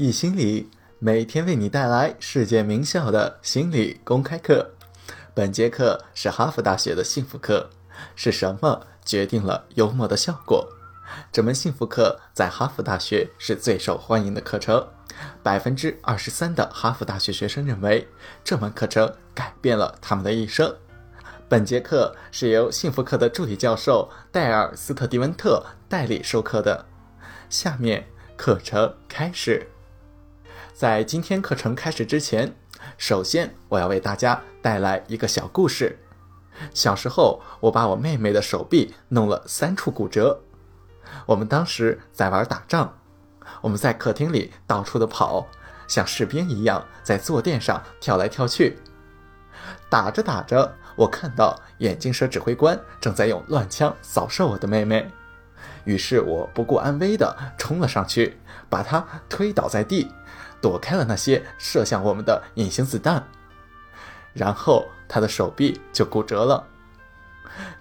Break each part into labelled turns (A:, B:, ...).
A: 易心理每天为你带来世界名校的心理公开课。本节课是哈佛大学的幸福课。是什么决定了幽默的效果？这门幸福课在哈佛大学是最受欢迎的课程。百分之二十三的哈佛大学学生认为这门课程改变了他们的一生。本节课是由幸福课的助理教授戴尔·斯特迪文特代理授课的。下面课程开始。在今天课程开始之前，首先我要为大家带来一个小故事。小时候，我把我妹妹的手臂弄了三处骨折。我们当时在玩打仗，我们在客厅里到处的跑，像士兵一样在坐垫上跳来跳去。打着打着，我看到眼镜蛇指挥官正在用乱枪扫射我的妹妹，于是我不顾安危地冲了上去，把她推倒在地。躲开了那些射向我们的隐形子弹，然后他的手臂就骨折了。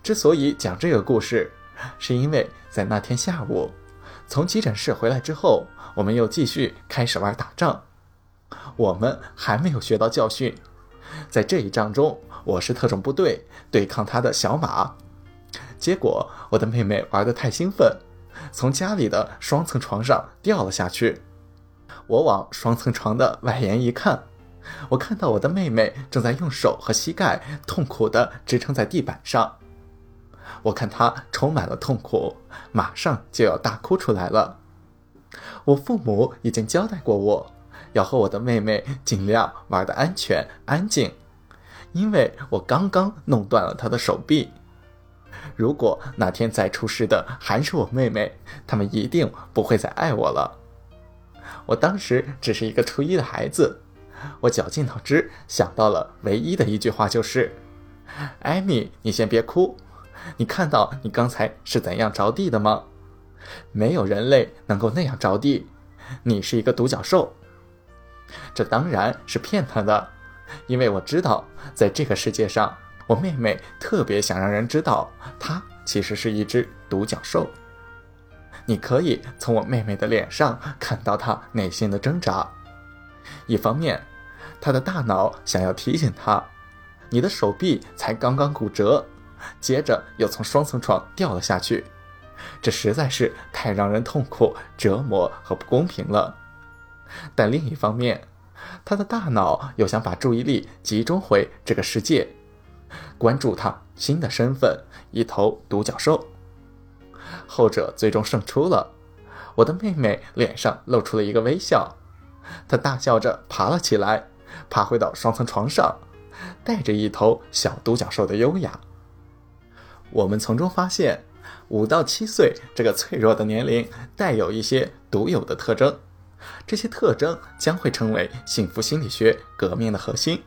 A: 之所以讲这个故事，是因为在那天下午，从急诊室回来之后，我们又继续开始玩打仗。我们还没有学到教训，在这一仗中，我是特种部队对抗他的小马，结果我的妹妹玩得太兴奋，从家里的双层床上掉了下去。我往双层床的外沿一看，我看到我的妹妹正在用手和膝盖痛苦地支撑在地板上。我看她充满了痛苦，马上就要大哭出来了。我父母已经交代过我，要和我的妹妹尽量玩得安全安静，因为我刚刚弄断了她的手臂。如果哪天再出事的还是我妹妹，他们一定不会再爱我了。我当时只是一个初一的孩子，我绞尽脑汁想到了唯一的一句话，就是：“艾米，你先别哭，你看到你刚才是怎样着地的吗？没有人类能够那样着地，你是一个独角兽。”这当然是骗他的，因为我知道，在这个世界上，我妹妹特别想让人知道，她其实是一只独角兽。你可以从我妹妹的脸上看到她内心的挣扎。一方面，她的大脑想要提醒她，你的手臂才刚刚骨折，接着又从双层床掉了下去，这实在是太让人痛苦、折磨和不公平了。但另一方面，她的大脑又想把注意力集中回这个世界，关注她新的身份——一头独角兽。后者最终胜出了，我的妹妹脸上露出了一个微笑，她大笑着爬了起来，爬回到双层床上，带着一头小独角兽的优雅。我们从中发现，五到七岁这个脆弱的年龄带有一些独有的特征，这些特征将会成为幸福心理学革命的核心。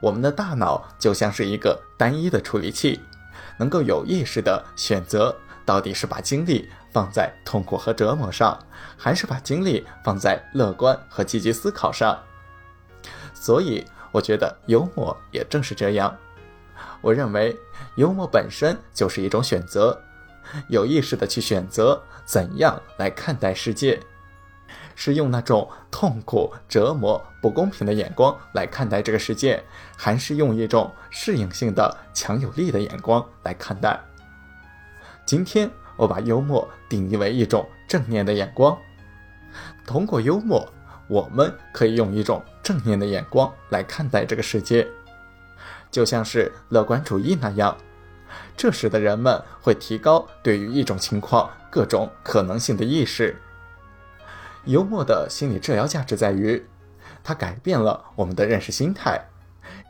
A: 我们的大脑就像是一个单一的处理器，能够有意识地选择。到底是把精力放在痛苦和折磨上，还是把精力放在乐观和积极思考上？所以，我觉得幽默也正是这样。我认为，幽默本身就是一种选择，有意识的去选择怎样来看待世界，是用那种痛苦、折磨、不公平的眼光来看待这个世界，还是用一种适应性的强有力的眼光来看待？今天我把幽默定义为一种正念的眼光。通过幽默，我们可以用一种正念的眼光来看待这个世界，就像是乐观主义那样。这时的人们会提高对于一种情况各种可能性的意识。幽默的心理治疗价值在于，它改变了我们的认识心态，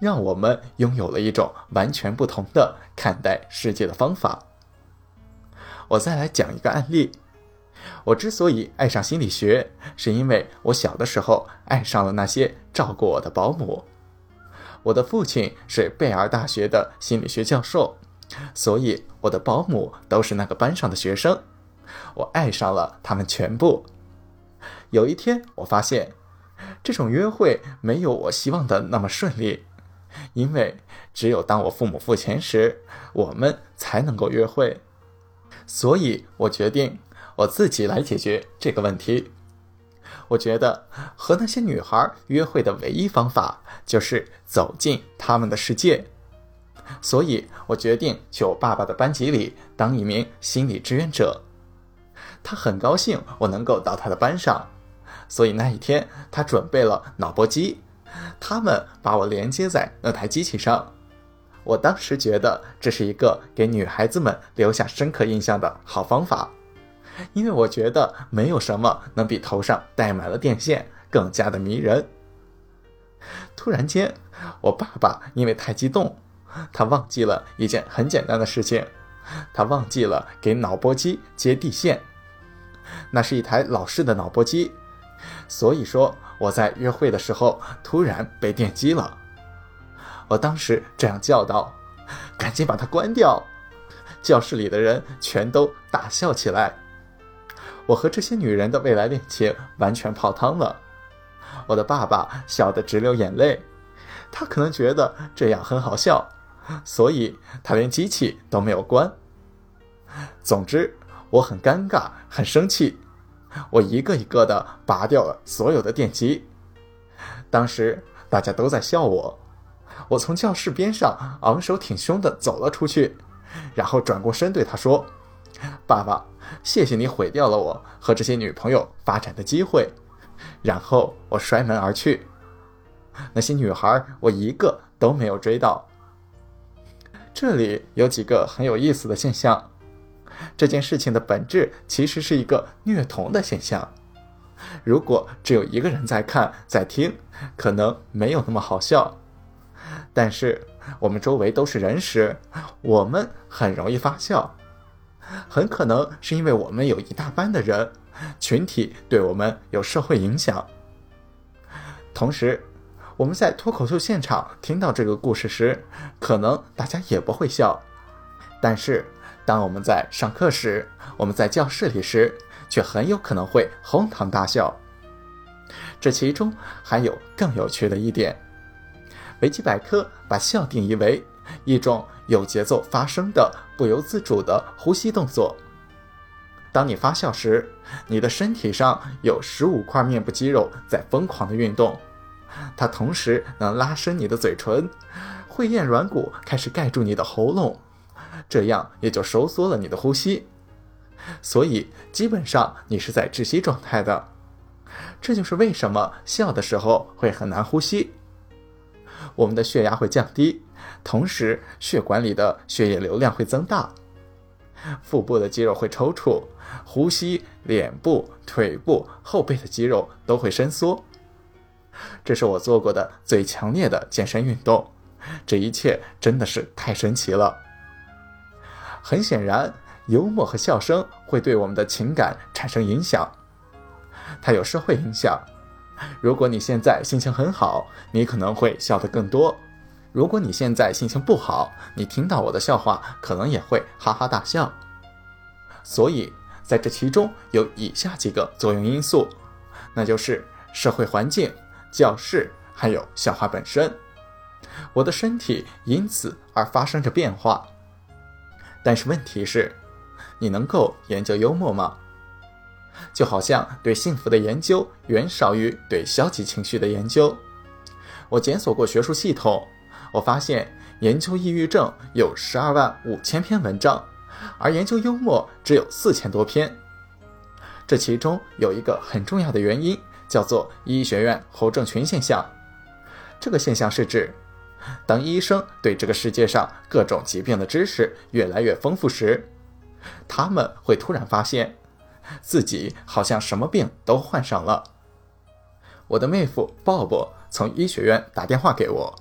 A: 让我们拥有了一种完全不同的看待世界的方法。我再来讲一个案例。我之所以爱上心理学，是因为我小的时候爱上了那些照顾我的保姆。我的父亲是贝尔大学的心理学教授，所以我的保姆都是那个班上的学生。我爱上了他们全部。有一天，我发现这种约会没有我希望的那么顺利，因为只有当我父母付钱时，我们才能够约会。所以我决定我自己来解决这个问题。我觉得和那些女孩约会的唯一方法就是走进他们的世界，所以我决定去我爸爸的班级里当一名心理志愿者。他很高兴我能够到他的班上，所以那一天他准备了脑波机，他们把我连接在那台机器上。我当时觉得这是一个给女孩子们留下深刻印象的好方法。因为我觉得没有什么能比头上戴满了电线更加的迷人。突然间，我爸爸因为太激动，他忘记了一件很简单的事情，他忘记了给脑波机接地线。那是一台老式的脑波机，所以说我在约会的时候突然被电击了。我当时这样叫道：“赶紧把它关掉！”教室里的人全都大笑起来。我和这些女人的未来恋情完全泡汤了。我的爸爸笑得直流眼泪，他可能觉得这样很好笑，所以他连机器都没有关。总之，我很尴尬，很生气，我一个一个的拔掉了所有的电极。当时大家都在笑我，我从教室边上昂首挺胸的走了出去，然后转过身对他说：“爸爸。”谢谢你毁掉了我和这些女朋友发展的机会，然后我摔门而去。那些女孩我一个都没有追到。这里有几个很有意思的现象。这件事情的本质其实是一个虐童的现象。如果只有一个人在看在听，可能没有那么好笑。但是我们周围都是人时，我们很容易发笑。很可能是因为我们有一大班的人，群体对我们有社会影响。同时，我们在脱口秀现场听到这个故事时，可能大家也不会笑。但是，当我们在上课时，我们在教室里时，却很有可能会哄堂大笑。这其中还有更有趣的一点：维基百科把笑定义为一种。有节奏发生的不由自主的呼吸动作。当你发笑时，你的身体上有十五块面部肌肉在疯狂的运动，它同时能拉伸你的嘴唇，会厌软骨开始盖住你的喉咙，这样也就收缩了你的呼吸。所以基本上你是在窒息状态的。这就是为什么笑的时候会很难呼吸。我们的血压会降低。同时，血管里的血液流量会增大，腹部的肌肉会抽搐，呼吸、脸部、腿部、后背的肌肉都会伸缩。这是我做过的最强烈的健身运动，这一切真的是太神奇了。很显然，幽默和笑声会对我们的情感产生影响，它有社会影响。如果你现在心情很好，你可能会笑得更多。如果你现在心情不好，你听到我的笑话可能也会哈哈大笑。所以在这其中有以下几个作用因素，那就是社会环境、教室，还有笑话本身。我的身体因此而发生着变化。但是问题是，你能够研究幽默吗？就好像对幸福的研究远少于对消极情绪的研究。我检索过学术系统。我发现研究抑郁症有十二万五千篇文章，而研究幽默只有四千多篇。这其中有一个很重要的原因，叫做医学院后症群现象。这个现象是指，当医生对这个世界上各种疾病的知识越来越丰富时，他们会突然发现自己好像什么病都患上了。我的妹夫鲍勃从医学院打电话给我。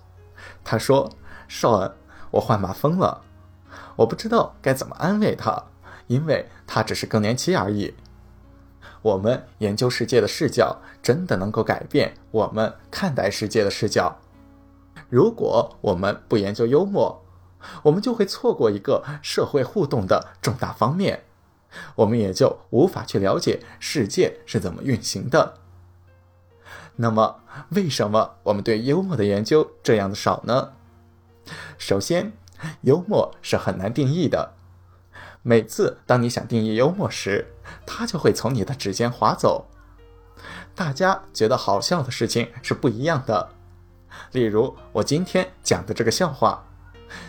A: 他说：“少恩，我患麻风了，我不知道该怎么安慰他，因为他只是更年期而已。我们研究世界的视角真的能够改变我们看待世界的视角。如果我们不研究幽默，我们就会错过一个社会互动的重大方面，我们也就无法去了解世界是怎么运行的。”那么，为什么我们对幽默的研究这样的少呢？首先，幽默是很难定义的。每次当你想定义幽默时，它就会从你的指尖划走。大家觉得好笑的事情是不一样的。例如，我今天讲的这个笑话，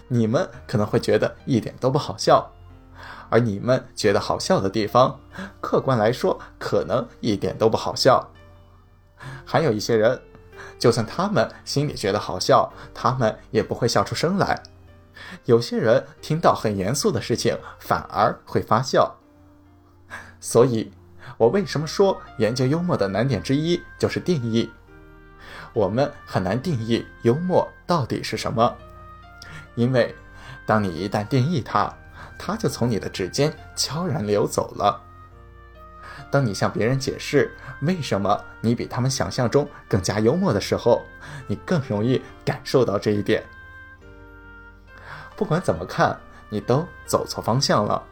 A: 你们可能会觉得一点都不好笑，而你们觉得好笑的地方，客观来说可能一点都不好笑。还有一些人，就算他们心里觉得好笑，他们也不会笑出声来。有些人听到很严肃的事情，反而会发笑。所以，我为什么说研究幽默的难点之一就是定义？我们很难定义幽默到底是什么，因为当你一旦定义它，它就从你的指尖悄然流走了。当你向别人解释为什么你比他们想象中更加幽默的时候，你更容易感受到这一点。不管怎么看，你都走错方向了。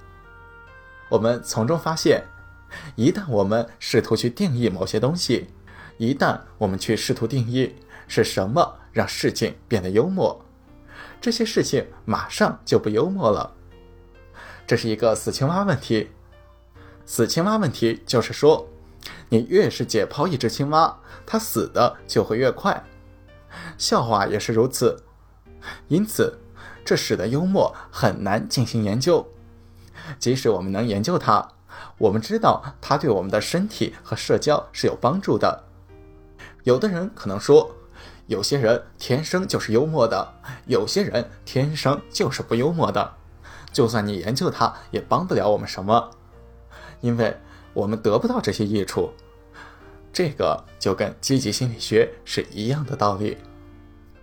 A: 我们从中发现，一旦我们试图去定义某些东西，一旦我们去试图定义是什么让事情变得幽默，这些事情马上就不幽默了。这是一个死青蛙问题。死青蛙问题就是说，你越是解剖一只青蛙，它死的就会越快。笑话也是如此。因此。这使得幽默很难进行研究。即使我们能研究它，我们知道它对我们的身体和社交是有帮助的。有的人可能说，有些人天生就是幽默的，有些人天生就是不幽默的。就算你研究它，也帮不了我们什么，因为我们得不到这些益处。这个就跟积极心理学是一样的道理。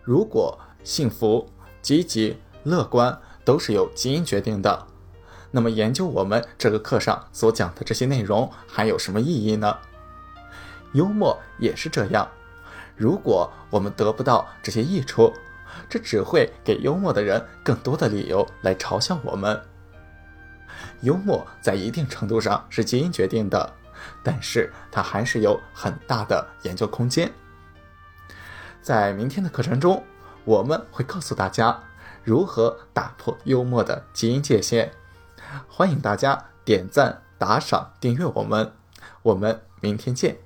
A: 如果幸福、积极，乐观都是由基因决定的，那么研究我们这个课上所讲的这些内容还有什么意义呢？幽默也是这样，如果我们得不到这些益处，这只会给幽默的人更多的理由来嘲笑我们。幽默在一定程度上是基因决定的，但是它还是有很大的研究空间。在明天的课程中，我们会告诉大家。如何打破幽默的基因界限？欢迎大家点赞、打赏、订阅我们，我们明天见。